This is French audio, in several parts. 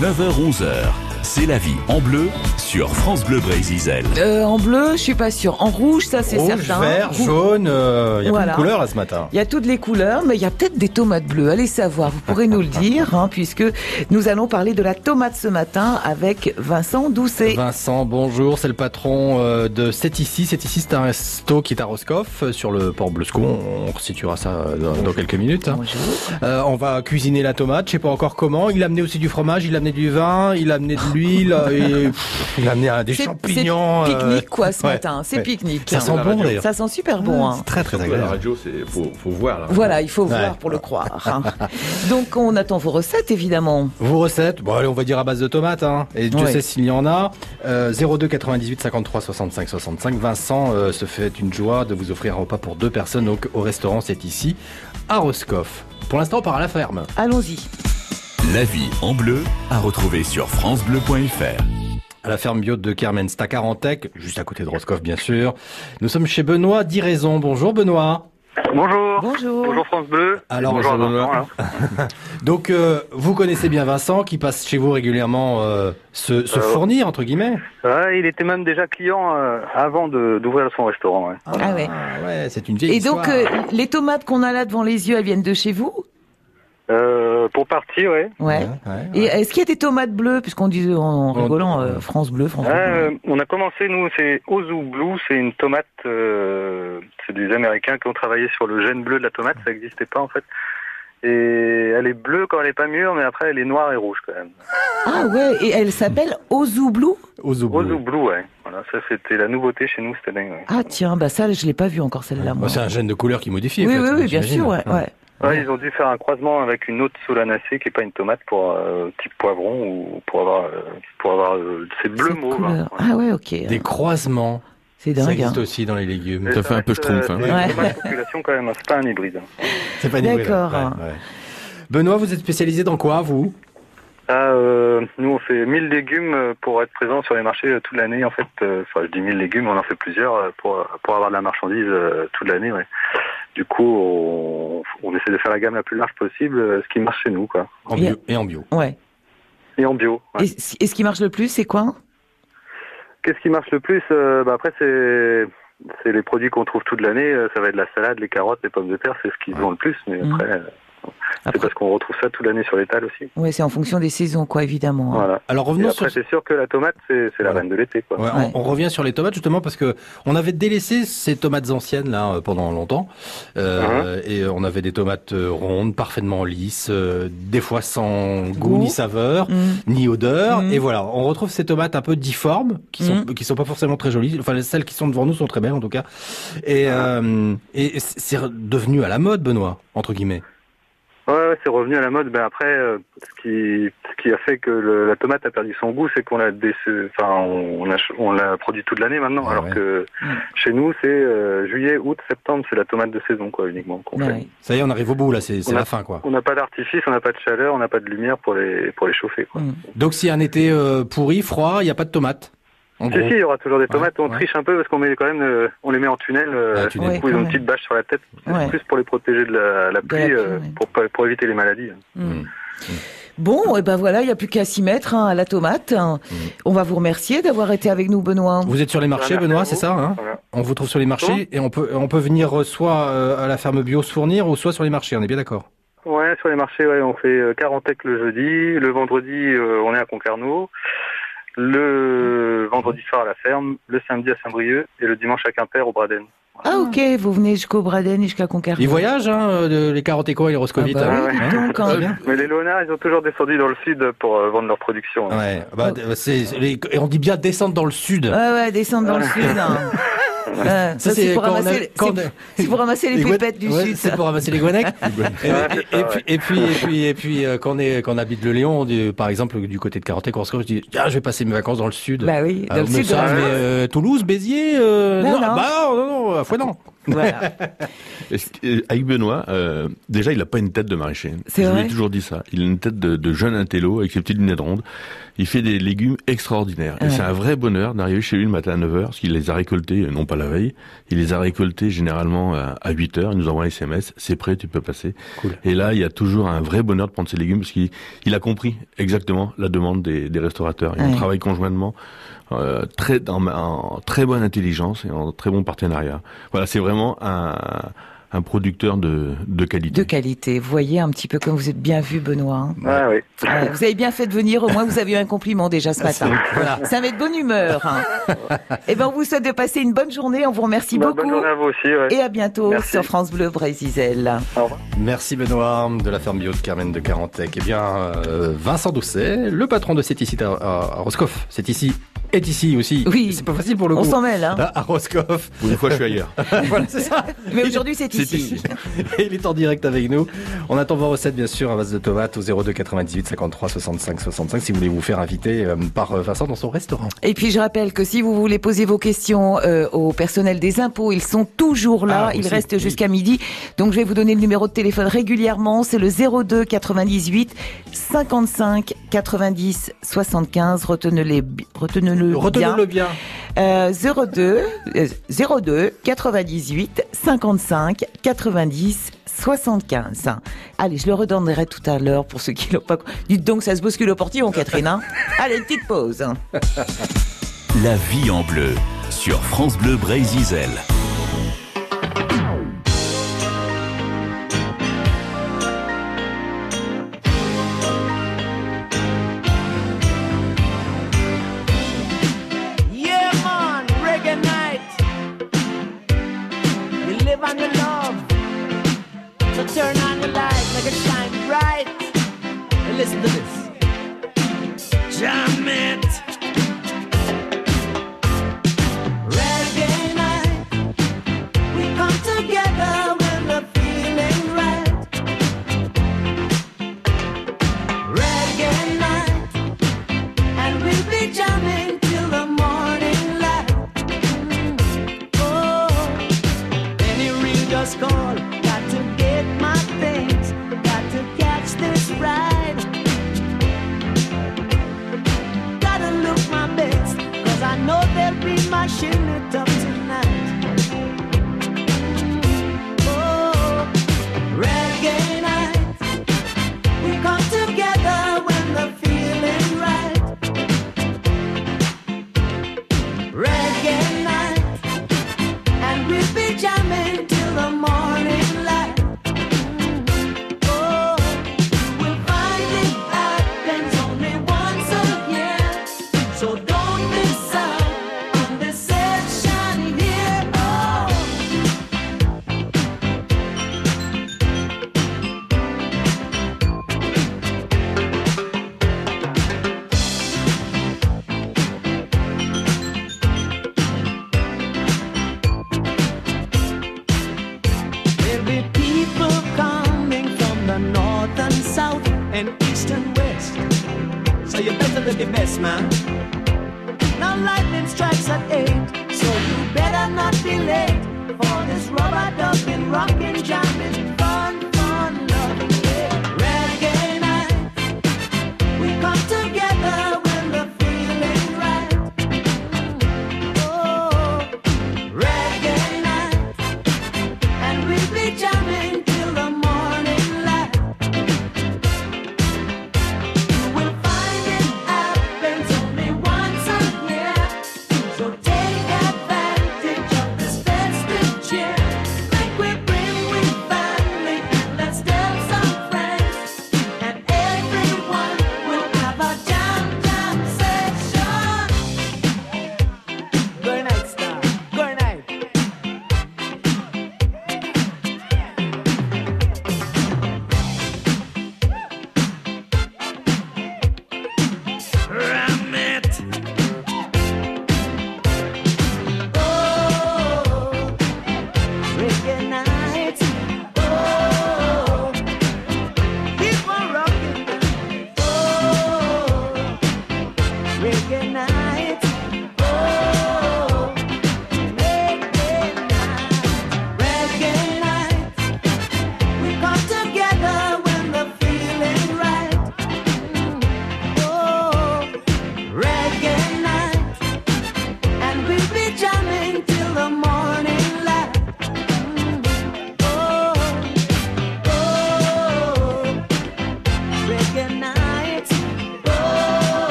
9h-11h, c'est la vie en bleu sur France Bleu Brésil. Euh, en bleu, je suis pas sûre. En rouge, ça c'est Rouge, certain. vert, jaune, euh, il y a Voilà. plein de couleurs là ce matin. Il y a toutes les couleurs, mais il y a peut-être des tomates bleues. Allez savoir, vous pourrez nous le dire, hein, puisque nous allons parler de la tomate ce matin avec Vincent Doucet. Vincent, bonjour, c'est le patron euh, de C'est ici. C'est ici, c'est un resto qui est à Roscoff, euh, sur le port Bleu-Scon. On resituera ça euh, dans, dans quelques minutes. hein. Bonjour. Euh, on va cuisiner la tomate, je sais pas encore comment. Il a amené aussi du fromage, il a amené du vin, il a amené de l'huile, euh, et, pff, il a amené des C'est- champignons. C'est euh, pique-nique quoi ce ouais, matin, c'est ouais. pique-nique. Ça sent la bon d'ailleurs. Ça sent super bon. hein. C'est très très La agréable. radio, c'est faut, faut voir là. Voilà, il faut voir pour le croire. hein. Donc on attend vos recettes évidemment. Vos recettes, bon allez, on va dire à base de tomates, hein. Et Dieu Ouais. sait s'il y en a. Euh, 02 98 53 65 65. Vincent euh, se fait une joie de vous offrir un repas pour deux personnes au, au restaurant C'est ici à Roscoff. Pour l'instant, on part à la ferme. Allons-y. La vie en bleu à retrouver sur francebleu.fr. À la ferme bio de Kermenstack à Rantec, juste à côté de Roscoff bien sûr. Nous sommes chez Benoît d'Iraison. Bonjour Benoît. Bonjour. Bonjour. Bonjour France Bleu. Alors, bonjour Vincent. Donc euh, vous connaissez bien Vincent qui passe chez vous régulièrement euh, se, se Euh, fournir entre guillemets. Ouais, il était même déjà client euh, avant de- d'ouvrir son restaurant. ouais. Ah ouais. ouais, c'est une vieille Et donc histoire. euh, les tomates qu'on a là devant les yeux, elles viennent de chez vous? Euh, pour partie, ouais. Ouais. Ouais, ouais, Et est-ce qu'il y a des tomates bleues puisqu'on disait en rigolant euh, France Bleu, France Bleu. Euh, on a commencé, nous, c'est Ozu Blue, c'est une tomate, euh, c'est des Américains qui ont travaillé sur le gène bleu de la tomate, ça n'existait pas en fait. Et elle est bleue quand elle est pas mûre, mais après elle est noire et rouge quand même. Ah ouais, et elle s'appelle Ozu Blue? Aux oublis. Ozu Blue, ouais. Voilà, ça c'était la nouveauté chez nous cette année. Ouais. Ah tiens, bah ça je l'ai pas vu encore celle-là moi. Bah, c'est un gène de couleur qui modifie. en Oui fait, oui oui, bien j'imagine. sûr, ouais, ouais. Ouais, ils ont dû faire un croisement avec une autre solanacée qui est pas une tomate pour euh, type poivron ou pour avoir euh, pour avoir euh, c'est bleu mauve. hein. Ah ouais, OK. Des croisements. C'est Ça dingue. existe hein. aussi dans les légumes. Ça fait un peu schtroumpf, hein. C'est Ouais. population quand même, hein, c'est pas un hybride. C'est pas D'accord. ouais, ouais. Benoît, vous êtes spécialisé dans quoi, vous? Ah, euh, nous on fait 1000 légumes pour être présent sur les marchés toute l'année en fait. Enfin, je dis 1000 légumes, on en fait plusieurs pour pour avoir de la marchandise toute l'année. Ouais. Du coup, on, on essaie de faire la gamme la plus large possible, euh, ce qui marche chez nous, quoi. En Et- bio et en bio. Ouais. Et en bio. ouais. Et, et ce qui marche le plus, c'est quoi? Qu'est-ce qui marche le plus Euh, bah Après, c'est c'est les produits qu'on trouve toute l'année. Euh, Ça va être la salade, les carottes, les pommes de terre, c'est ce qui vend le plus. Mais après, euh, c'est parce qu'on retrouve ça toute l'année sur l'étal aussi. ouais, c'est en fonction des saisons quoi évidemment. hein. Voilà. Alors revenons après, sur. c'est sûr que la tomate, c'est c'est la Voilà. reine de l'été, quoi. Ouais, on- Ouais. On, revient sur les tomates justement parce que on avait délaissé ces tomates anciennes là euh, pendant longtemps euh, et on avait des tomates euh, rondes, parfaitement lisses, euh, des fois sans goût, Goût. ni saveur, Mm. ni odeur. Mhm. Et voilà, on retrouve ces tomates un peu difformes qui sont qui sont pas forcément très jolies. Enfin, celles qui sont devant nous sont très belles en tout cas. Et euh, et c'est devenu à la mode, Benoît entre guillemets. Ouais, ouais, c'est revenu à la mode. Ben après, euh, ce qui ce qui a fait que le- la tomate a perdu son goût, c'est qu'on l'a enfin on a on l'a produit toute l'année maintenant, Ouais, alors ouais. que Mm. chez nous c'est euh, juillet, août, septembre, c'est la tomate de saison quoi uniquement Ouais. Ça y est, on arrive au bout là. C'est c'est On a- la fin quoi. On n'a pas d'artifice, on n'a pas de chaleur, on n'a pas de lumière pour les pour les chauffer. Quoi. Mm. Donc si un été euh, pourri, froid, il n'y a pas de tomates. En Si, gros. si, il y aura toujours des tomates. Ouais, on ouais. triche un peu parce qu'on met quand même, euh, on les met en tunnel. euh, Ah, du coup, ils ont une petite bâche sur la tête, Ouais. plus pour les protéger de la, la De la pluie, euh, ouais. pour, éviter les maladies. Mm. Bon, et ben voilà, il y a plus qu'à s'y mettre hein, à la tomate. On va vous remercier d'avoir été avec nous, Benoît. Vous êtes sur les marchés, Benoît, c'est ça hein Voilà. On vous trouve sur les marchés et on peut on peut venir soit à la ferme bio se fournir ou soit sur les marchés. On est bien d'accord. Ouais, sur les marchés, ouais, on fait euh, Carantec le jeudi, le vendredi, euh, on est à Concarneau, le vendredi soir à la ferme, le samedi à Saint-Brieuc et le dimanche à Quimper au Braden. Ah ok, vous venez jusqu'au Braden et jusqu'à Concarneau. Ils voyagent, hein, euh, de- les carotécois et les roscovites. Ah bah hein, oui, hein, donc, hein. bien. Mais les Léonards, ils ont toujours descendu dans le sud pour euh, vendre leur production. hein. Ouais, bah, les- et on dit bien descendre dans le sud. Ouais, ouais, descendre dans le sud. Euh, ça, c'est pour, quand a- ramasser, quand pour ramasser les, les pépettes du ouais, sud. C'est pour ramasser les guanèques. et, puis, et puis, et puis, et puis, euh, quand on est, quand on habite le Léon, par exemple, du côté de Carantec, on se je dis, tiens, je vais passer mes vacances dans le sud. Bah oui, dans Euh, le mais sud. de ça, la- mais, euh, Toulouse, Béziers, euh, Non, non, non. bah non, non, non, à Fouesnant. Voilà. Avec Benoît, euh, déjà, il n'a pas une tête de maraîcher. C'est Je vrai ai toujours dit ça. Il a une tête de, de jeune intello avec ses petites lunettes rondes. Il fait des légumes extraordinaires. Et c'est un vrai bonheur d'arriver chez lui le matin à 9h, parce qu'il les a récoltés, euh, non pas la veille, il les a récoltés généralement à à 8h. Il nous envoie un SMS, c'est prêt, tu peux passer. Cool. Et là, il y a toujours un vrai bonheur de prendre ses légumes, parce qu'il il a compris exactement la demande des, des restaurateurs. Et Ouais. on travaille conjointement, euh, très, en, en très bonne intelligence et en très bon partenariat. Voilà, c'est vraiment un, un producteur de, de qualité. De qualité. Vous voyez un petit peu comme vous êtes bien vu, Benoît. hein. Ah oui. Ouais, vous avez bien fait de venir, au moins vous avez eu un compliment déjà ce matin. Ça met de bonne humeur. Hein. Et ben on vous souhaite de passer une bonne journée, on vous remercie Bah, beaucoup. bonne journée à vous aussi. Ouais. Et à bientôt Merci. sur France Bleu Brésil. Merci Benoît de la ferme bio de Carmen de Carantec. Eh bien, euh, Vincent Doucet, le patron de C'est ici à Roscoff. C'est ici est ici aussi. Oui. C'est pas facile pour le On coup. s'en mêle. Hein. À, à Roscoff. Une fois, je suis ailleurs. voilà, c'est ça. Mais aujourd'hui c'est C'est ici. ici. Et il est en direct avec nous. On attend vos recettes, bien sûr, un vase de tomates au 02 98 53 65 65 si vous voulez vous faire inviter euh, par euh, Vincent dans son restaurant. Et puis je rappelle que si vous voulez poser vos questions euh, au personnel des impôts, ils sont toujours là, Ah, ils aussi, restent oui. jusqu'à midi. Donc je vais vous donner le numéro de téléphone régulièrement, c'est le 02 98 55 90 75. Retenez-le bi- retenez-le bien. Retenez-le bien. Euh, 02 euh, 02 98 55 90 75. Allez, je le redonnerai tout à l'heure pour ceux qui l'ont pas. Dites donc, ça se bouscule au portillon, Catherine. Hein Allez, une petite pause. La vie en bleu sur France Bleu Brésil. Listen to this.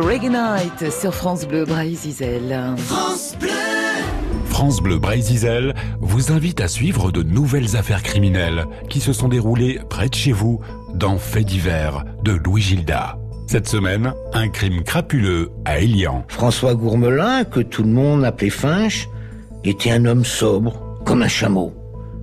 Reggae Night sur France Bleu, Braille Zizel. France Bleu Brésil vous invite à suivre de nouvelles affaires criminelles qui se sont déroulées près de chez vous dans Faits divers de Louis Gilda. Cette semaine, un crime crapuleux à Elian. François Gourmelin, que tout le monde appelait Finch, était un homme sobre, comme un chameau.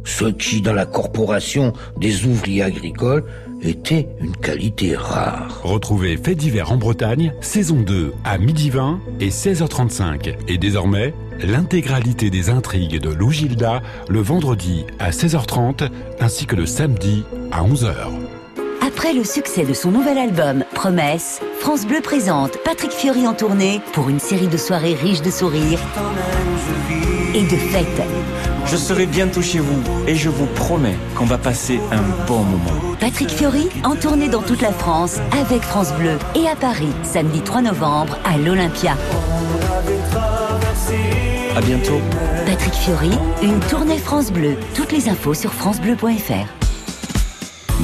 Ce qui, dans la corporation des ouvriers agricoles, était une qualité rare. Retrouvez Faits divers en Bretagne, saison 2 à midi 20 et 16h35. Et désormais, l'intégralité des intrigues de Lou Gilda le vendredi à 16h30 ainsi que le samedi à 11h. Après le succès de son nouvel album Promesse, France Bleu présente Patrick Fiori en tournée pour une série de soirées riches de sourires et de fêtes. Je serai bientôt chez vous et je vous promets qu'on va passer un bon moment. Patrick Fiori en tournée dans toute la France avec France Bleu et à Paris samedi 3 novembre à l'Olympia. À bientôt. Patrick Fiori, une tournée France Bleu. Toutes les infos sur francebleu.fr.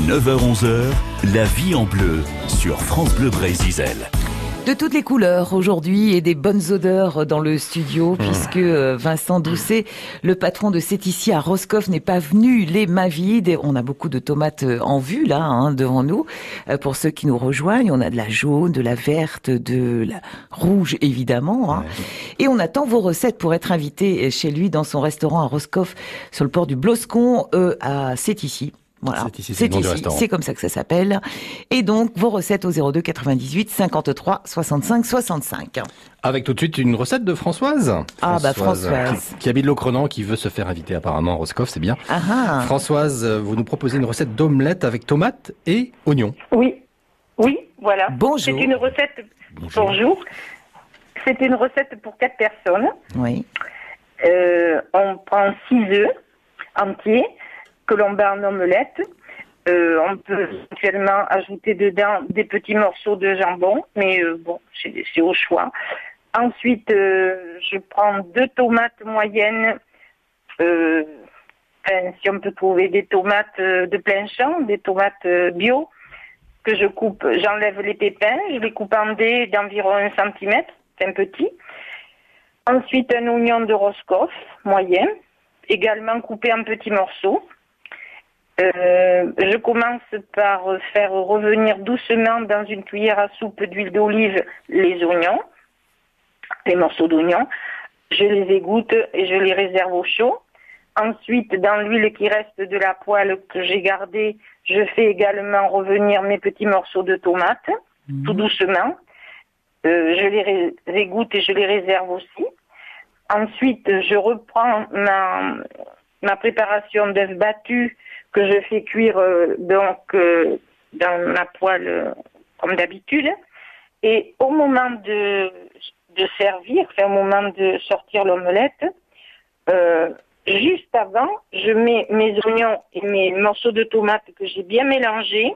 9h-11h, la vie en bleu sur France Bleu Brésil. De toutes les couleurs aujourd'hui et des bonnes odeurs dans le studio puisque euh, Vincent Doucet, le patron de C'est ici à Roscoff, n'est pas venu les mains vides. Et On a beaucoup de tomates euh, en vue là hein, devant nous. Euh, Pour ceux qui nous rejoignent, on a de la jaune, de la verte, de la rouge évidemment. hein. Et on attend vos recettes pour être invité chez lui dans son restaurant à Roscoff sur le port du Bloscon euh, à C'est ici. Voilà. C'est ici, c'est comme ça que ça s'appelle. Et donc, vos recettes au 02 98 53 65 65. Avec tout de suite une recette de Françoise. Ah, bah, Françoise. Qui, qui habite Locronan, qui veut se faire inviter apparemment à Roscoff, c'est bien. Ah ah. Françoise, euh, vous nous proposez une recette d'omelette avec tomates et oignons. Oui, oui, voilà. Bonjour. C'est une recette. Bonjour. C'est une recette pour quatre personnes. Oui. Euh, on prend six œufs entiers que l'on bat en omelette. Euh, on peut éventuellement ajouter dedans des petits morceaux de jambon, mais euh, bon, c'est au choix. Ensuite, euh, je prends deux tomates moyennes. Euh, enfin, si on peut trouver des tomates euh, de plein champ, des tomates bio, que je coupe, j'enlève les pépins, je les coupe en dés d'environ un centimètre, c'est un petit. Ensuite, un oignon de Roscoff, moyen, également coupé en petits morceaux. Euh, je commence par faire revenir doucement dans une cuillère à soupe d'huile d'olive les oignons, les morceaux d'oignons. Je les égoutte et je les réserve au chaud. Ensuite, dans l'huile qui reste de la poêle que j'ai gardée, je fais également revenir mes petits morceaux de tomates, tout doucement. Euh, je les égoutte et je les réserve aussi. Ensuite, je reprends ma, ma préparation d'œufs battus que je fais cuire euh, donc euh, dans ma poêle euh, comme d'habitude. Et au moment de, de servir, enfin, au moment de sortir l'omelette, euh, juste avant, je mets mes oignons et mes morceaux de tomates que j'ai bien mélangés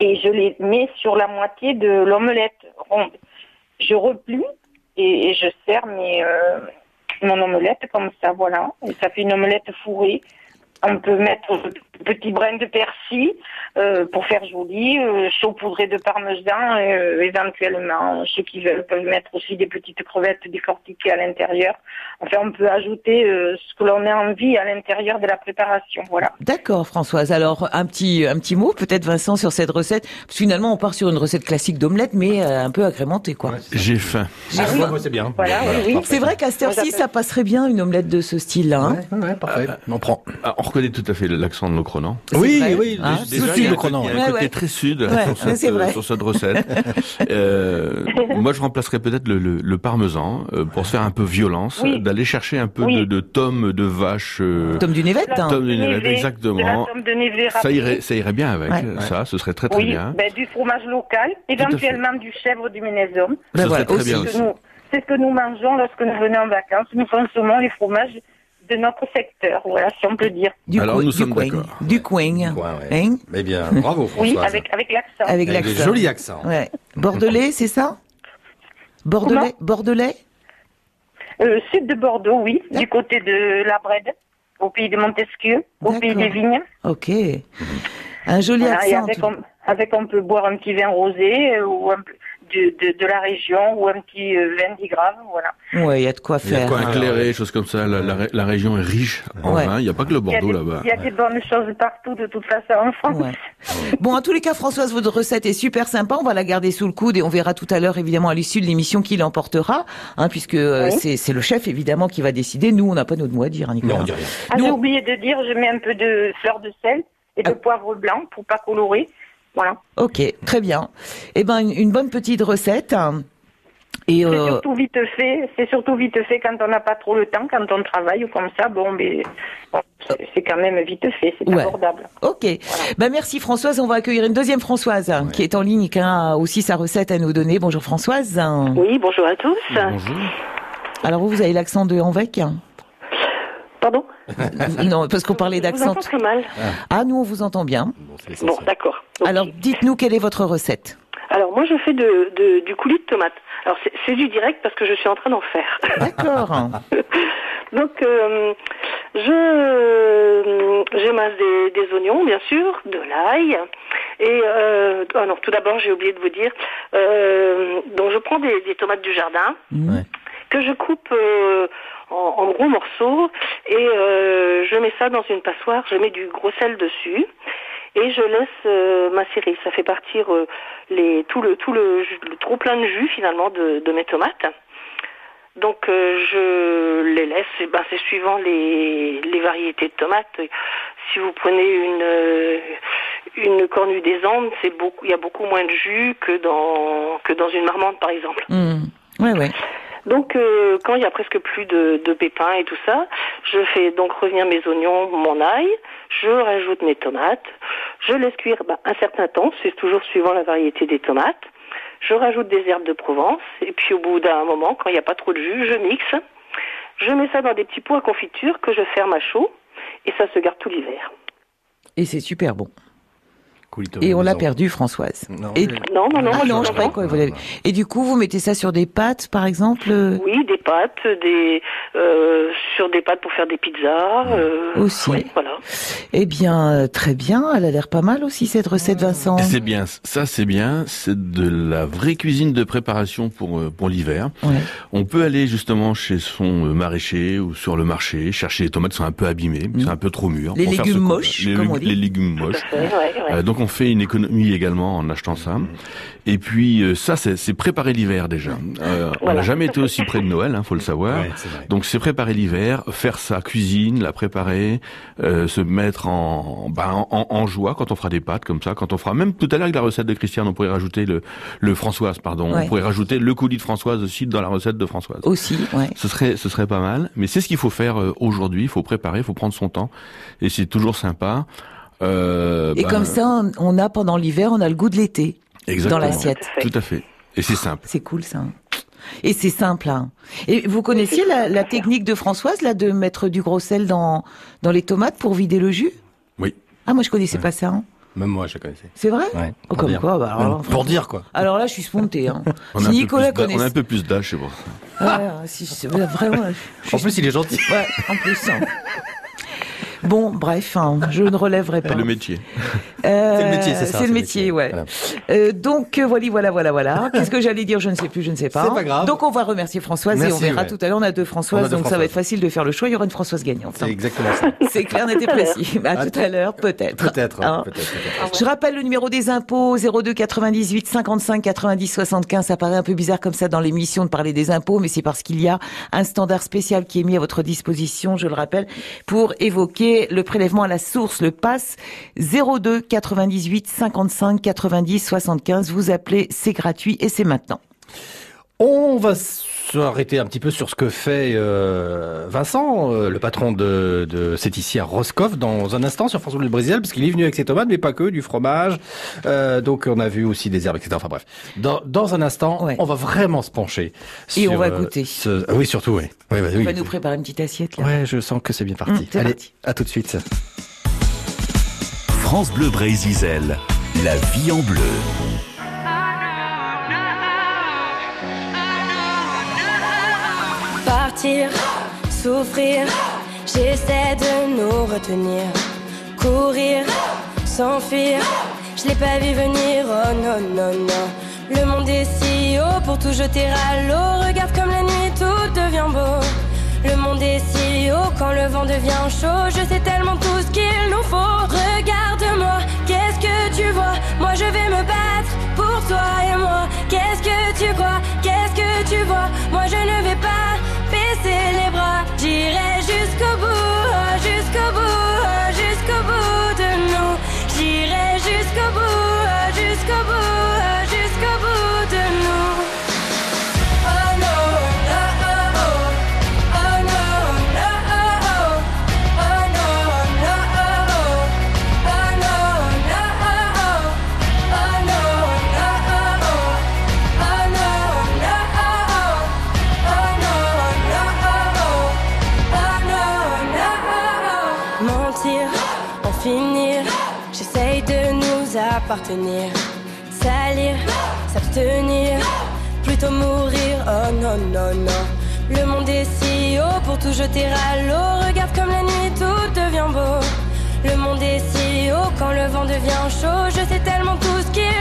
et je les mets sur la moitié de l'omelette ronde. Je replie et, et je sers mes, euh, mon omelette comme ça, voilà. Et ça fait une omelette fourrée. On peut mettre de petits brins de persil euh, pour faire joli, euh, saupoudré de parmesan, euh, éventuellement. Ceux qui veulent peuvent mettre aussi des petites crevettes décortiquées à l'intérieur. Enfin, on peut ajouter euh, ce que l'on a envie à l'intérieur de la préparation. Voilà. D'accord, Françoise. Alors, un petit, un petit mot, peut-être, Vincent, sur cette recette? Parce que finalement, on part sur une recette classique d'omelette, mais euh, un peu agrémentée, quoi. J'ai faim. J'ai Ah, faim. ouais, c'est bien. Voilà, oui. C'est vrai qu'à cette heure-ci, ça passerait bien une omelette de ce style-là. hein? Ouais, ouais, parfait. On prend. Ah, on reconnaît tout à fait l'accent de Locronan. Oui, vrai. oui, Hein, déjà, tout il y a Ouais, un côté ouais. très sud Ouais, sur, cette, vrai. sur cette recette. Euh, moi, je remplacerais peut-être le, le, le parmesan euh, pour se faire un peu violence, Oui. d'aller chercher un peu Oui. de, de tome de vache. euh, Tome du Névette, hein. Tome de la exactement. de Névé Ça irait, ça irait bien avec ça. Ce serait très très Oui, bien. ben, du fromage local, éventuellement du chèvre du Ménésum. Ben voilà, serait très bien aussi. C'est ce que nous mangeons lorsque nous venons en vacances. Nous consommons les fromages de notre secteur, voilà, si on peut dire. Du Alors, coin- nous du sommes d'accord. Du coin. Coin, ouais. Hein Eh bien, bravo Françoise. Oui, avec, avec l'accent. Avec Avec l'accent. jolis accents. Ouais. Bordelais, c'est ça Bordelais, Bordelais Euh, sud de Bordeaux, oui, du côté de la Brède, au pays de Montesquieu, au pays des vignes. Ok. Un joli Voilà, et accent. avec tout- on, avec, on peut boire un petit vin rosé euh, ou un, peu de, de, de la région ou un petit euh, vin d'Igrave, voilà. Ouais, il y a de quoi Il y a faire. quoi hein. éclairer, choses comme ça. La, la, la région est riche en Ouais. vin. Il n'y a pas que le Il y a Bordeaux des- là-bas. Il y a des bonnes choses partout de toute façon en France. Ouais. Bon, en tous les cas, Françoise, votre recette est super sympa. On va la garder sous le coude et on verra tout à l'heure, évidemment, à l'issue de l'émission qui l'emportera, hein, puisque euh, Oui. c'est c'est le chef, évidemment, qui va décider. Nous, on n'a pas notre mot à dire, hein, Nicolas. Non, on dit rien. Ah, Nous- j'ai oublié de dire, je mets un peu de fleur de sel et Ah. de poivre blanc pour pas colorer. Voilà. Ok, très bien. Eh ben, une, une bonne petite recette. hein. Et C'est euh, surtout vite fait. C'est surtout vite fait quand on n'a pas trop le temps, quand on travaille ou comme ça. Bon, mais bon, c'est- quand même vite fait. C'est Ouais. abordable. ok. Ben merci Françoise. On va accueillir une deuxième Françoise hein, qui est en ligne, et qui a aussi sa recette à nous donner. Bonjour Françoise. Oui, bonjour à tous. Bonjour. Alors vous, vous avez l'accent de Hanvec Pardon Non, parce qu'on parlait Je vous d'accent. entends très mal. Ah, nous, on vous entend bien. Bon, d'accord. Alors, dites-nous quelle est votre recette. Alors, moi, je fais de, de- du coulis de tomate. Alors, c'est- du direct parce que je suis en train d'en faire. D'accord. Donc, euh, je j'émasse des, des oignons, bien sûr, de l'ail. Et, euh, oh non, tout d'abord, j'ai oublié de vous dire. euh, donc, je prends des, des tomates du jardin que je coupe euh, en, gros morceaux et euh, je mets ça dans une passoire. Je mets du gros sel dessus et je laisse euh, macérer. Ça fait partir euh, les, tout le tout le, trop plein de jus finalement de, mes tomates. Donc euh, je les laisse. et ben c'est suivant les, les variétés de tomates. Si vous prenez une une cornue des Andes, c'est beaucoup. Il y a beaucoup moins de jus que dans que dans une marmande par exemple. Mhm. Ouais, ouais. Donc, euh, quand il y a presque plus de, pépins et tout ça, je fais donc revenir mes oignons, mon ail, je rajoute mes tomates, je laisse cuire bah, un certain temps, c'est toujours suivant la variété des tomates. Je rajoute des herbes de Provence et puis au bout d'un moment, quand il n'y a pas trop de jus, je mixe. Je mets ça dans des petits pots à confiture que je ferme à chaud et ça se garde tout l'hiver. Et c'est super bon. Et on l'a perdu, Françoise. Non, Et- Non, non, non, Ah non, je que vous l'avez- Et du coup, vous mettez ça sur des pâtes, par exemple euh, Oui, des pâtes, des euh, sur des pâtes pour faire des pizzas. euh, Aussi. oui, voilà. Eh bien, euh, très bien. Elle a l'air pas mal aussi, cette recette, Vincent. C'est bien, ça c'est bien, c'est de la vraie cuisine de préparation pour euh, pour l'hiver. Ouais. On peut aller justement chez son maraîcher ou sur le marché chercher les tomates qui sont un peu abîmées, qui sont un peu trop mûres. Les légumes moches, les, comme on dit. les légumes moches. Ouais, ouais, ouais. Euh, donc on fait une économie également en achetant ça. Et puis euh, ça c'est c'est préparer l'hiver déjà. Euh, On n'a jamais été aussi près de Noël, hein, faut le savoir. Ouais, c'est vrai. Donc c'est préparer l'hiver, faire sa cuisine, la préparer, euh, se mettre en, bah, en, en- en joie quand on fera des pâtes comme ça, quand on fera même tout à l'heure avec la recette de Christiane, on pourrait rajouter le, le Françoise, pardon, Ouais. on pourrait rajouter le coulis de Françoise aussi dans la recette de Françoise. Aussi, ouais. Ce serait, ce serait pas mal, mais c'est ce qu'il faut faire euh, aujourd'hui. Il faut préparer, il faut prendre son temps, et c'est toujours sympa. Euh, Et bah, comme ça, on- on a pendant l'hiver, on a le goût de l'été exactement. dans l'assiette. Tout à fait. Et c'est simple. C'est cool ça. Et c'est simple. Hein. Et vous connaissiez la, la technique de Françoise là de mettre du gros sel dans dans les tomates pour vider le jus? Oui. Ah moi je connaissais pas ça. hein. Même moi, je la connaissais. C'est vrai? Ouais, Oh, pour Comme dire. quoi, bah, alors, pour dire, quoi. Alors là, je suis spontée. Hein. Si Nicolas d'âge- on a un peu plus d'âge, c'est si, je- vraiment. là, je suis- En plus, il est gentil. Ouais, en plus. hein. Bon, bref, hein, je ne relèverai pas. Le métier. Euh, C'est le métier, c'est ça, C'est le métier, ouais. Voilà. Euh, donc euh, voilà, voilà, voilà, voilà. Qu'est-ce que j'allais dire Je ne sais plus, je ne sais pas. C'est pas grave. Donc on va remercier Françoise et on verra ouais. tout à l'heure. On a deux Françoises, a deux donc ça va être facile de faire le choix. Il y aura une Françoise gagnante. C'est hein. exactement ça. C'est clair, n'était précis. À tout à l'heure, peut-être. Peut-être, Hein. peut-être, peut-être. Je rappelle le numéro des impôts 02 98 55 90 75. Ça paraît un peu bizarre comme ça dans l'émission de parler des impôts, mais c'est parce qu'il y a un standard spécial qui est mis à votre disposition, je le rappelle, pour évoquer le prélèvement à la source, le pass 02 98 55 90 75. Vous appelez, c'est gratuit et c'est maintenant. On va s'arrêter un petit peu sur ce que fait euh, Vincent, euh, le patron de, de c'est ici à Roscoff, dans un instant sur France Bleu Brésil, parce qu'il est venu avec ses tomates, mais pas que, du fromage. Euh, donc on a vu aussi des herbes, etc. Enfin bref, dans, dans un instant, Ouais. on va vraiment se pencher. Et on va euh, goûter. ce- ah oui, surtout, oui. Oui, bah, On va nous préparer une petite assiette là. Ouais, je sens que c'est bien parti. Hum, Allez, parti. à tout de suite. France Bleu Brésil, la vie en bleu. Souffrir, j'essaie de nous retenir. Courir, s'enfuir. Je l'ai pas vu venir, oh non, non, non. Le monde est si haut pour tout jeter à l'eau. Regarde comme la nuit tout devient beau. Le monde est si haut quand le vent devient chaud. Je sais tellement tout ce qu'il nous faut. Regarde-moi, qu'est-ce que tu vois? Moi je vais me battre pour toi et moi. Qu'est-ce que tu crois? Qu'est-ce que tu vois? Moi je ne vais pas baisser les bras. J'irai jusqu'au bout, appartenir. Salir, s'abstenir. Plutôt mourir, oh non, non, non. Le monde est si haut pour tout jeter à l'eau. Regarde comme la nuit tout devient beau. Le monde est si haut quand le vent devient chaud. Je sais tellement tout ce qu'il nous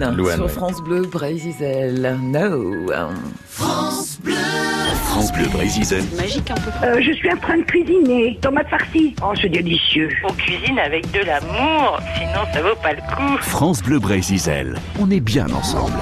Louane, Louane, sur ouais. France Bleu, Brésil. No. France Bleu Brésil. Magique un peu. Euh, je suis en train de cuisiner. Tomates farcies. Oh, c'est délicieux. On cuisine avec de l'amour, sinon ça vaut pas le coup. France Bleu Brésil. On est bien ensemble.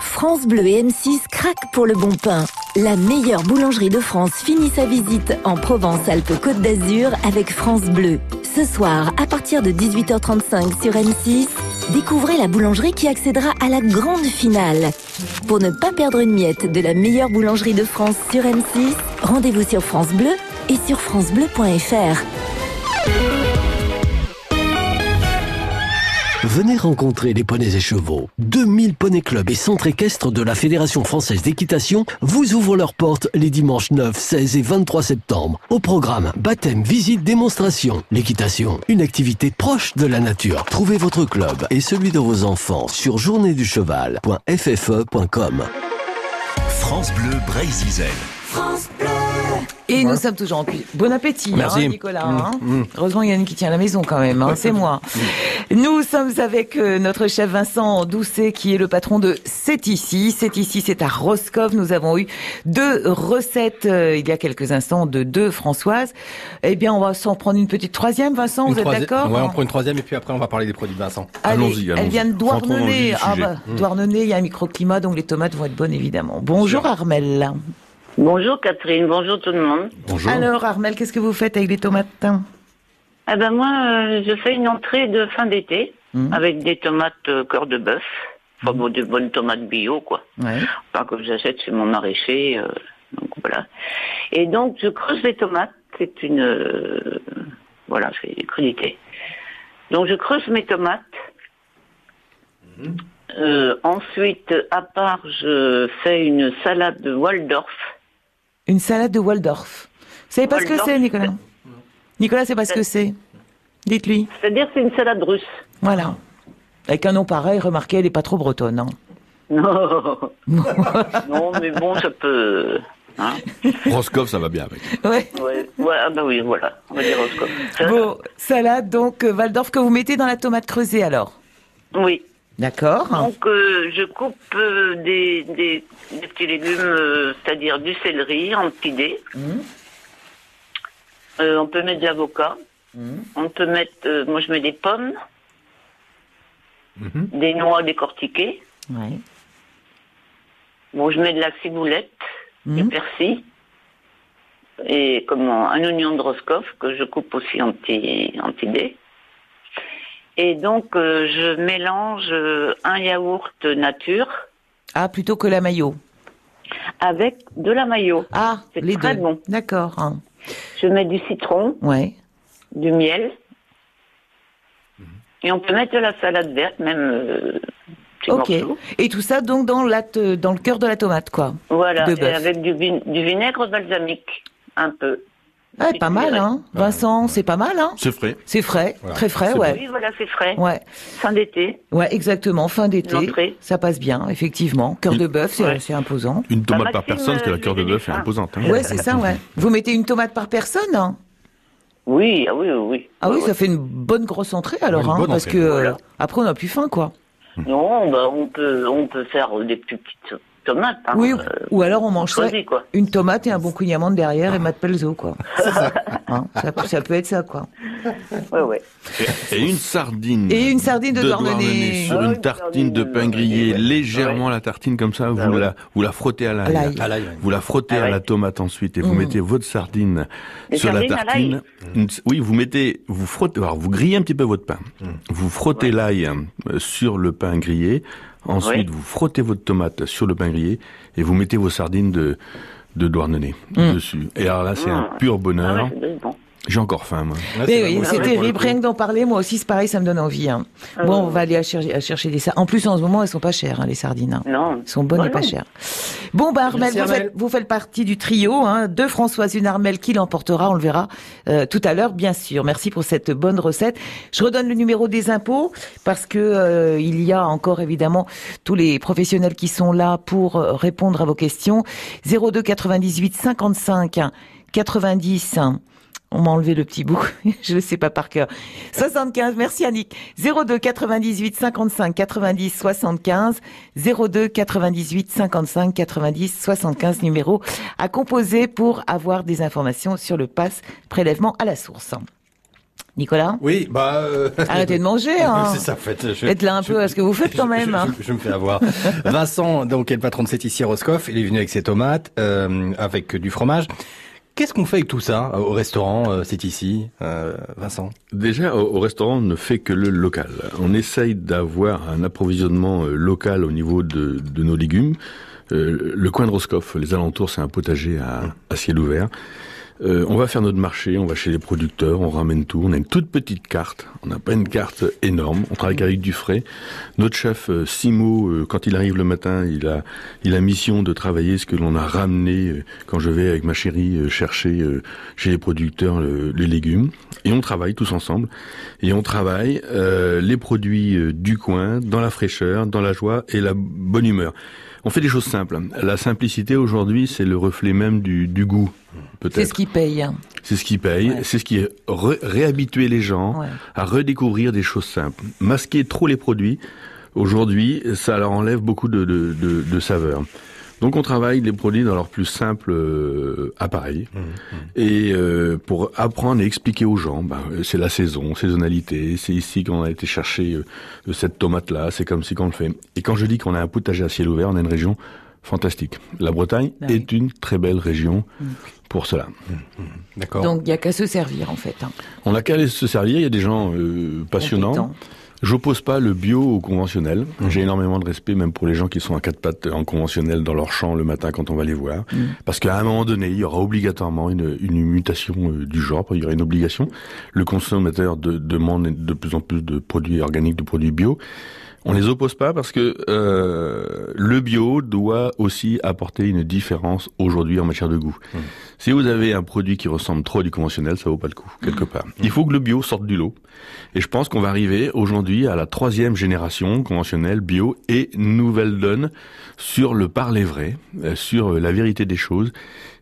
France Bleu et M6 craquent pour le bon pain. La meilleure boulangerie de France finit sa visite en Provence-Alpes-Côte d'Azur avec France Bleu. Ce soir, à partir de 18h35 sur M6, découvrez la boulangerie qui accédera à la grande finale. Pour ne pas perdre une miette de la meilleure boulangerie de France sur M6, rendez-vous sur France Bleu et sur francebleu.fr. Venez rencontrer les poneys et chevaux. 2000 poneys clubs et centres équestres de la Fédération française d'équitation vous ouvrent leurs portes les dimanches 9, 16 et 23 septembre. Au programme, baptême, visite, démonstration. L'équitation, une activité proche de la nature. Trouvez votre club et celui de vos enfants sur journéeducheval.ffe.com. France Bleu Brésil. France Bleu. Et nous sommes toujours en cuisine. Bon appétit, Merci. hein, Nicolas. Mmh, hein. mmh. Heureusement, il y en a une qui tient la maison quand même. hein, c'est moi. Nous sommes avec euh, notre chef Vincent Doucet, qui est le patron de C'est ici. C'est ici, c'est à Roscoff. Nous avons eu deux recettes euh, il y a quelques instants de deux Françoises. Eh bien, on va s'en prendre une petite troisième, Vincent. Une vous êtes d'accord Ouais, on prend une troisième et puis après on va parler des produits de Vincent. Allez, elle vient de Douarnenez. Ah bah, Mmh. Douarnenez, il y a un microclimat, donc les tomates vont être bonnes évidemment. Bonjour Armel. Bonjour Catherine, bonjour tout le monde. Alors Armel, qu'est-ce que vous faites avec les tomates Ah ben moi, euh, je fais une entrée de fin d'été Mhm. avec des tomates euh, cœur de bœuf, enfin bon, des bonnes tomates bio quoi. Ouais. Pas que j'achète chez mon maraîcher, euh, donc voilà. Et donc je creuse les tomates, c'est une, euh, voilà, c'est des crudités. Donc je creuse mes tomates. Euh, ensuite, à part, je fais une salade de Waldorf. Une salade de Waldorf. Vous savez pas ce que c'est, Nicolas Nicolas, c'est pas ce que c'est. Dites-lui. C'est-à-dire c'est une salade russe. Voilà. Avec un nom pareil, remarquez, elle est pas trop bretonne. Hein. Non. non, mais bon, ça peut. Hein Roscoff, ça va bien avec. Ouais. ouais, ouais, ah bah oui, voilà. On va dire Roscoff. Bon, salade donc euh, Waldorf que vous mettez dans la tomate creusée alors? Oui. D'accord. Donc, euh, je coupe euh, des, des, des petits légumes, euh, c'est-à-dire du céleri en petits dés. Euh, on peut mettre de l'avocat. On peut mettre, euh, moi je mets des pommes, des noix décortiquées. Ouais. Bon, je mets de la ciboulette, du persil et comment un oignon de Roscoff que je coupe aussi en petits en petits dés. Et donc euh, je mélange euh, un yaourt nature Ah, plutôt que la maillot. avec de la mayo. Ah, c'est les très deux. bon. D'accord. hein. Je mets du citron, Ouais. du miel. Et on peut mettre de la salade verte, même euh, Ok. Et tout ça donc dans, la te- dans le cœur de la tomate, quoi. Voilà, De et avec du, du vinaigre balsamique, un peu. Ouais, pas mal, hein. Vincent, c'est pas mal, hein. C'est frais. C'est frais, Voilà. très frais, ouais. Oui, voilà, c'est frais. Ouais. Fin d'été. Ouais, exactement. Fin d'été, ça passe bien, effectivement. Cœur de bœuf, c'est Ouais. imposant. Une tomate Bah, par Maxime, personne, parce que la euh, cœur de lui bœuf est donner imposante. hein. Ouais, c'est ça, ouais. Vous mettez une tomate par personne hein? Oui, ah oui, oui, oui. Ah oui, Ouais, ça fait une bonne grosse entrée alors, hein, parce entrée. que euh, Voilà. après on n'a plus faim, quoi. Non, bah, on peut, on peut faire des plus petites Hein, oui, euh, ou alors on mange ça, quoi. une tomate et un bon couignament derrière et Matt Pelzo, quoi. Hein, ça, ça peut être ça, quoi. Ouais, ouais. Et une sardine. Et une sardine de Douarnenez. Douarnenez sur Ah, une une tartine de pain grillé, ouais. légèrement la tartine comme ça, vous, ouais. la, vous la frottez à l'ail. Vous la frottez Ah à la tomate ensuite et vous Mm. mettez votre sardine sur la tartine. Une- Oui, vous mettez, vous frottez, alors vous grillez un petit peu votre pain. Vous frottez l'ail euh, sur le pain grillé. Ensuite, vous frottez votre tomate sur le pain grillé et vous mettez vos sardines de de Douarnenez dessus. Et alors là, c'est un Mm. pur Ah bonheur. ouais, c'est bon. J'ai encore faim, moi. Mais c'est oui, vraiment- c'est ouais, terrible. Rien que d'en parler, moi aussi, c'est pareil, ça me donne envie. hein. Ah Bon, on va aller à chercher, à chercher des sardines. En plus, en ce moment, elles sont pas chères, hein, les sardines. hein. Non. Elles sont bonnes Bah et pas chères. Bon, bah, Armel, Merci, vous, Armel. faites, vous faites partie du trio, hein, de Françoise, une Armel qui l'emportera, on le verra euh, tout à l'heure, bien sûr. Merci pour cette bonne recette. Je redonne le numéro des impôts parce que euh, il y a encore évidemment tous les professionnels qui sont là pour euh, répondre à vos questions. 02 98 55 90. On m'a enlevé le petit bout, je le sais pas par cœur. 75, merci Annick. 02 98 55 90 75. 02 98 55 90 75 numéro à composer pour avoir des informations sur le pass prélèvement à la source. Nicolas? Oui, bah. euh, Arrêtez de manger, hein. C'est ça, en fait. Je- là un peu à ce que vous faites quand je- même. Je, hein. me fais avoir. Vincent, donc, est le patron de cet ici Roscoff. Il est venu avec ses tomates, euh, avec du fromage. Qu'est-ce qu'on fait avec tout ça euh, au restaurant euh, C'est ici, euh, Vincent? Déjà, au, au restaurant, on ne fait que le local. On essaye d'avoir un approvisionnement local au niveau de, de nos légumes. Euh, le coin de Roscoff, les alentours, c'est un potager à, à ciel ouvert. Euh, on va faire notre marché, on va chez les producteurs, on ramène tout. On a une toute petite carte. On n'a pas une carte énorme. On travaille qu'avec du frais. Notre chef euh, Simo, euh, quand il arrive le matin, il a il a mission de travailler ce que l'on a ramené euh, quand je vais avec ma chérie chercher chez les producteurs le- les légumes. Et on travaille tous ensemble. Et on travaille euh, les produits du coin, dans la fraîcheur, dans la joie et la bonne humeur. On fait des choses simples. La simplicité aujourd'hui, c'est le reflet même du, du goût. Peut-être. C'est ce qui paye. hein. C'est ce qui paye, Ouais. c'est ce qui est réhabituer les gens Ouais. à redécouvrir des choses simples. Masquer trop les produits, aujourd'hui, ça leur enlève beaucoup de, de, de, de saveur. Donc on travaille les produits dans leur plus simple euh, appareil et euh, pour apprendre et expliquer aux gens, euh, c'est la saison, saisonnalité, c'est ici qu'on a été chercher euh, cette tomate là, c'est comme si qu'on le fait. Et quand je dis qu'on a un potager à ciel ouvert, on a une région fantastique. La Bretagne oui. est une très belle région pour cela. D'accord. Donc il y a qu'à se servir en fait. hein. On n'a qu'à aller se servir, il y a des gens euh, passionnants. J'oppose pas le bio au conventionnel. J'ai énormément de respect même pour les gens qui sont à quatre pattes en conventionnel dans leur champ le matin quand on va les voir. Parce qu'à un moment donné, il y aura obligatoirement une, une mutation euh, du genre, il y aura une obligation. Le consommateur de- demande de plus en plus de produits organiques, de produits bio. On les oppose pas parce que euh, le bio doit aussi apporter une différence aujourd'hui en matière de goût. Si vous avez un produit qui ressemble trop à du conventionnel, ça vaut pas le coup quelque part. Il faut que le bio sorte du lot. Et je pense qu'on va arriver aujourd'hui à la troisième génération conventionnelle bio et nouvelle donne sur le parler vrai, euh, sur euh, la vérité des choses,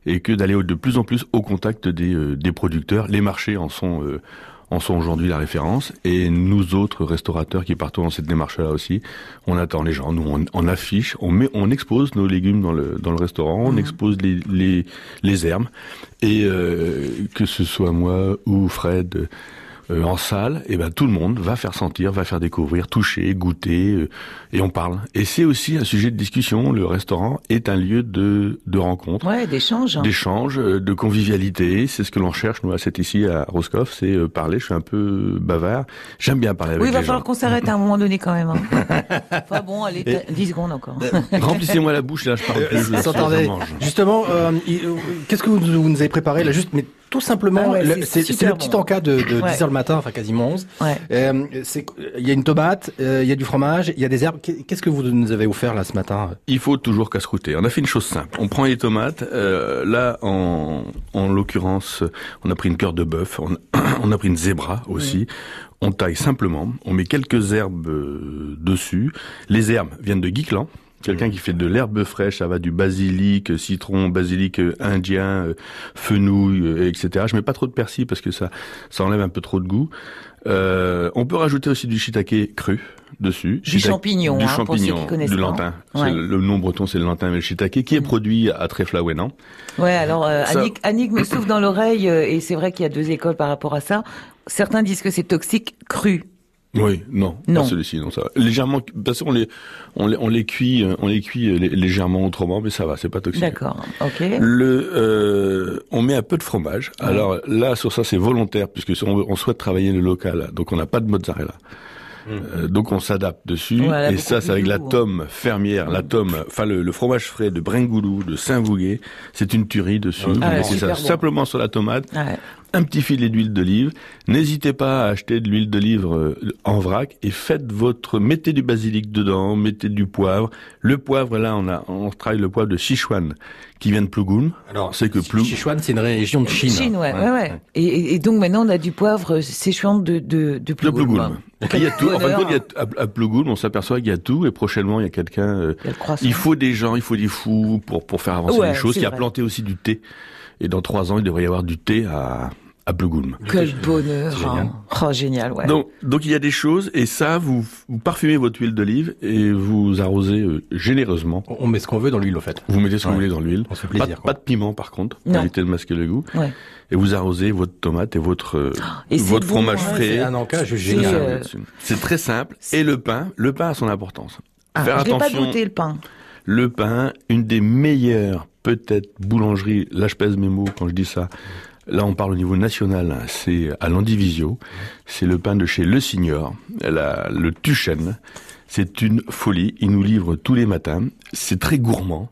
et que d'aller de plus en plus au contact des, euh, des producteurs. Les marchés en sont euh, en sont aujourd'hui la référence, et nous autres restaurateurs qui partons dans cette démarche-là aussi, on attend les gens, nous on, on affiche, on met, on expose nos légumes dans le dans le restaurant, on expose les les, les herbes, et euh, que ce soit moi ou Fred. Euh, en salle, et ben tout le monde va faire sentir, va faire découvrir, toucher, goûter, euh, et on parle. Et c'est aussi un sujet de discussion. Le restaurant est un lieu de, de rencontre, Ouais, d'échange. hein. d'échange, euh, de convivialité. C'est ce que l'on cherche nous à cette ici à Roscoff, c'est euh, parler. Je suis un peu bavard. J'aime bien parler avec Oui, il va les falloir qu'on s'arrête à un moment donné quand même. hein. enfin bon, allez, Et- t'as 10 secondes encore. Remplissez-moi la bouche, là, je parle plus. je-. Justement, euh, euh, qu'est-ce que vous, vous nous avez préparé là Juste, mais tout simplement, Ah ouais, c'est le petit bon. encas de, de Ouais. 10 heures le matin, enfin quasiment 11. Ouais. Euh, c'est- Il y a une tomate, euh, il y a du fromage, il y a des herbes. Qu'est- Qu'est-ce que vous nous avez offert là ce matin? Il faut toujours casse-croûter. On a fait une chose simple. On prend les tomates. euh, là, en, en l'occurrence, on a pris une cœur de bœuf. On, on a pris une zébra aussi. On taille simplement. On met quelques herbes euh, dessus. Les herbes viennent de Guiclan. Quelqu'un qui fait de l'herbe fraîche, ça va du basilic, citron, basilic euh, indien, euh, fenouil, euh, etc. Je mets pas trop de persil parce que ça, ça enlève un peu trop de goût. Euh, on peut rajouter aussi du shiitake cru dessus. Du champignon, du hein, pour ceux qui champignon, du. Ouais. C'est le, le nom breton, c'est le lantin mais le shiitake, qui est produit à Tréflaouénan. Ouais, alors euh, Ça- Annick, Annick me souffle dans l'oreille, et c'est vrai qu'il y a deux écoles par rapport à ça. Certains disent que c'est toxique cru. Oui, non, Non. pas celui-ci, non, ça va. Légèrement, de toute façon, on les, on les, on les cuit, euh, on les cuit euh, lé- légèrement autrement, mais ça va, c'est pas toxique. D'accord, ok. Le, euh, on met un peu de fromage. Alors là, sur ça, c'est volontaire, puisque on, on souhaite travailler le local, donc on n'a pas de mozzarella. Euh, donc on s'adapte dessus, et ça, c'est avec la hein. tome fermière, la tome, enfin le, le fromage frais de Bringoulou, de Saint-Vouguet, c'est une tuerie dessus. Ah ouais, ça bon. simplement sur la tomate, Ouais. Un petit filet d'huile d'olive. N'hésitez pas à acheter de l'huile d'olive euh, en vrac et faites votre, mettez du basilic dedans, mettez du poivre. Le poivre, là, on a, on travaille le poivre de Sichuan qui vient de Plougoun. Alors, c'est que. Sichuan, c'est une région de Chine. Chine, ouais, ouais, ouais. Et, et- et donc maintenant, on a du poivre séchant de, de, de De Plougoun. Plougoun. Il y a tout. En fin de compte, il y a, à, à Plougoun, on s'aperçoit qu'il y a tout, et prochainement, il y a quelqu'un. euh, Il y a le croissant. il faut des gens, il faut des fous pour pour faire avancer Ouais, les choses. Qui a vrai. planté aussi du thé. Et dans trois ans, il devrait y avoir du thé à à Plougoun. Quel bonheur. Génial. hein. Oh, génial, ouais. Donc, donc il y a des choses, et ça, vous, vous parfumez votre huile d'olive et vous arrosez euh, généreusement. On met ce qu'on veut dans l'huile, au fait. Vous mettez ce que Ouais. dans l'huile. On se fait Pas, plaisir, de- quoi. pas de piment, par contre, pour éviter de masquer le goût. Ouais. Et vous arrosez votre tomate et votre euh, Et c'est votre bon, fromage hein, frais. C'est un génial. euh, C'est très simple. Et le pain, le pain a son importance. Ah, Faire je l'ai pas attention. goûté le pain. Le pain, une des meilleures, peut-être, boulangeries, là je pèse mes mots quand je dis ça, là on parle au niveau national, c'est à l'Andivisio, c'est le pain de chez Le Signor, la- le Tuchen, c'est une folie, il nous livre tous les matins, c'est très gourmand,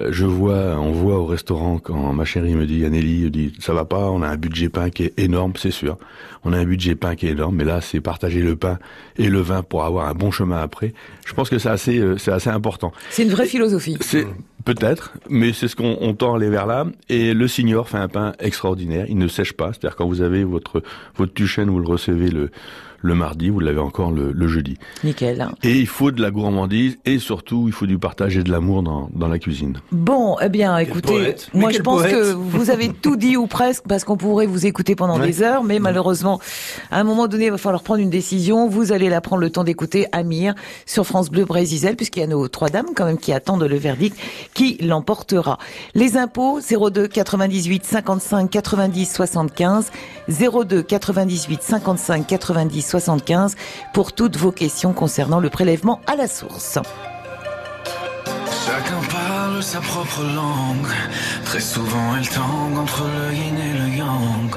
Euh, je vois, on voit au restaurant quand ma chérie me dit, Anneli, dit, ça va pas, on a un budget pain qui est énorme, c'est sûr. On a un budget pain qui est énorme, mais là, c'est partager le pain et le vin pour avoir un bon chemin après. Je pense que c'est assez, euh, c'est assez important. C'est une vraie philosophie. C'est peut-être, mais c'est ce qu'on on tend à aller vers là. Et le Signor fait un pain extraordinaire. Il ne sèche pas, c'est-à-dire quand vous avez votre votre tuchène, vous le recevez le le mardi, vous l'avez encore le, le jeudi. Nickel. Et il faut de la gourmandise et surtout il faut du partage et de l'amour dans dans la cuisine. Bon, eh bien, écoutez, moi je pense poète. que vous avez tout dit ou presque, parce qu'on pourrait vous écouter pendant Ouais. des heures, mais malheureusement, à un moment donné, il va falloir prendre une décision. Vous allez la prendre le temps d'écouter Amir sur France Bleu Brésisel, puisqu'il y a nos trois dames quand même qui attendent le verdict, qui l'emportera. Les impôts 02 98 55 90 75 02 98 55 90 75 pour toutes vos questions concernant le prélèvement à la source. Chacun parle sa propre langue. Très souvent, elle tangue entre le yin et le yang.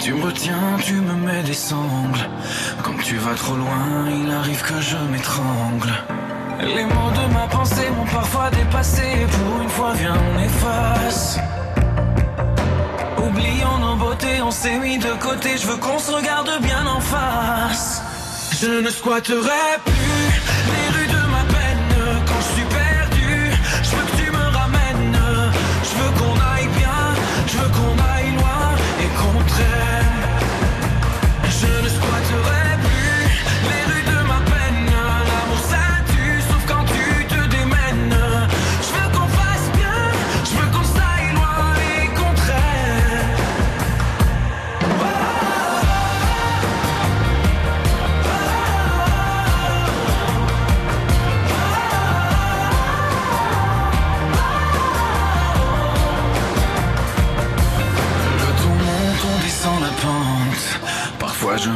Tu me retiens, tu me mets des sangles. Quand tu vas trop loin, il arrive que je m'étrangle. Les mots de ma pensée m'ont parfois dépassé. Pour une fois, viens, on efface oubliant nos beautés, on s'est mis de côté. Je veux qu'on se regarde bien en face. Je ne squatterai plus.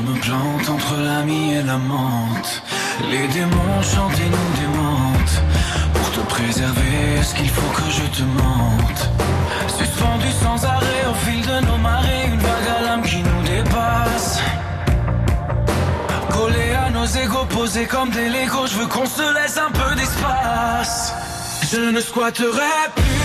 Je me plante entre l'ami et la menthe. Les démons chantent et nous démentent. Pour te préserver, est-ce qu'il faut que je te mente? Suspendu sans arrêt au fil de nos marées, une vague à l'âme qui nous dépasse. Collé à nos égaux, posés comme des légos, je veux qu'on se laisse un peu d'espace. Je ne squatterai plus.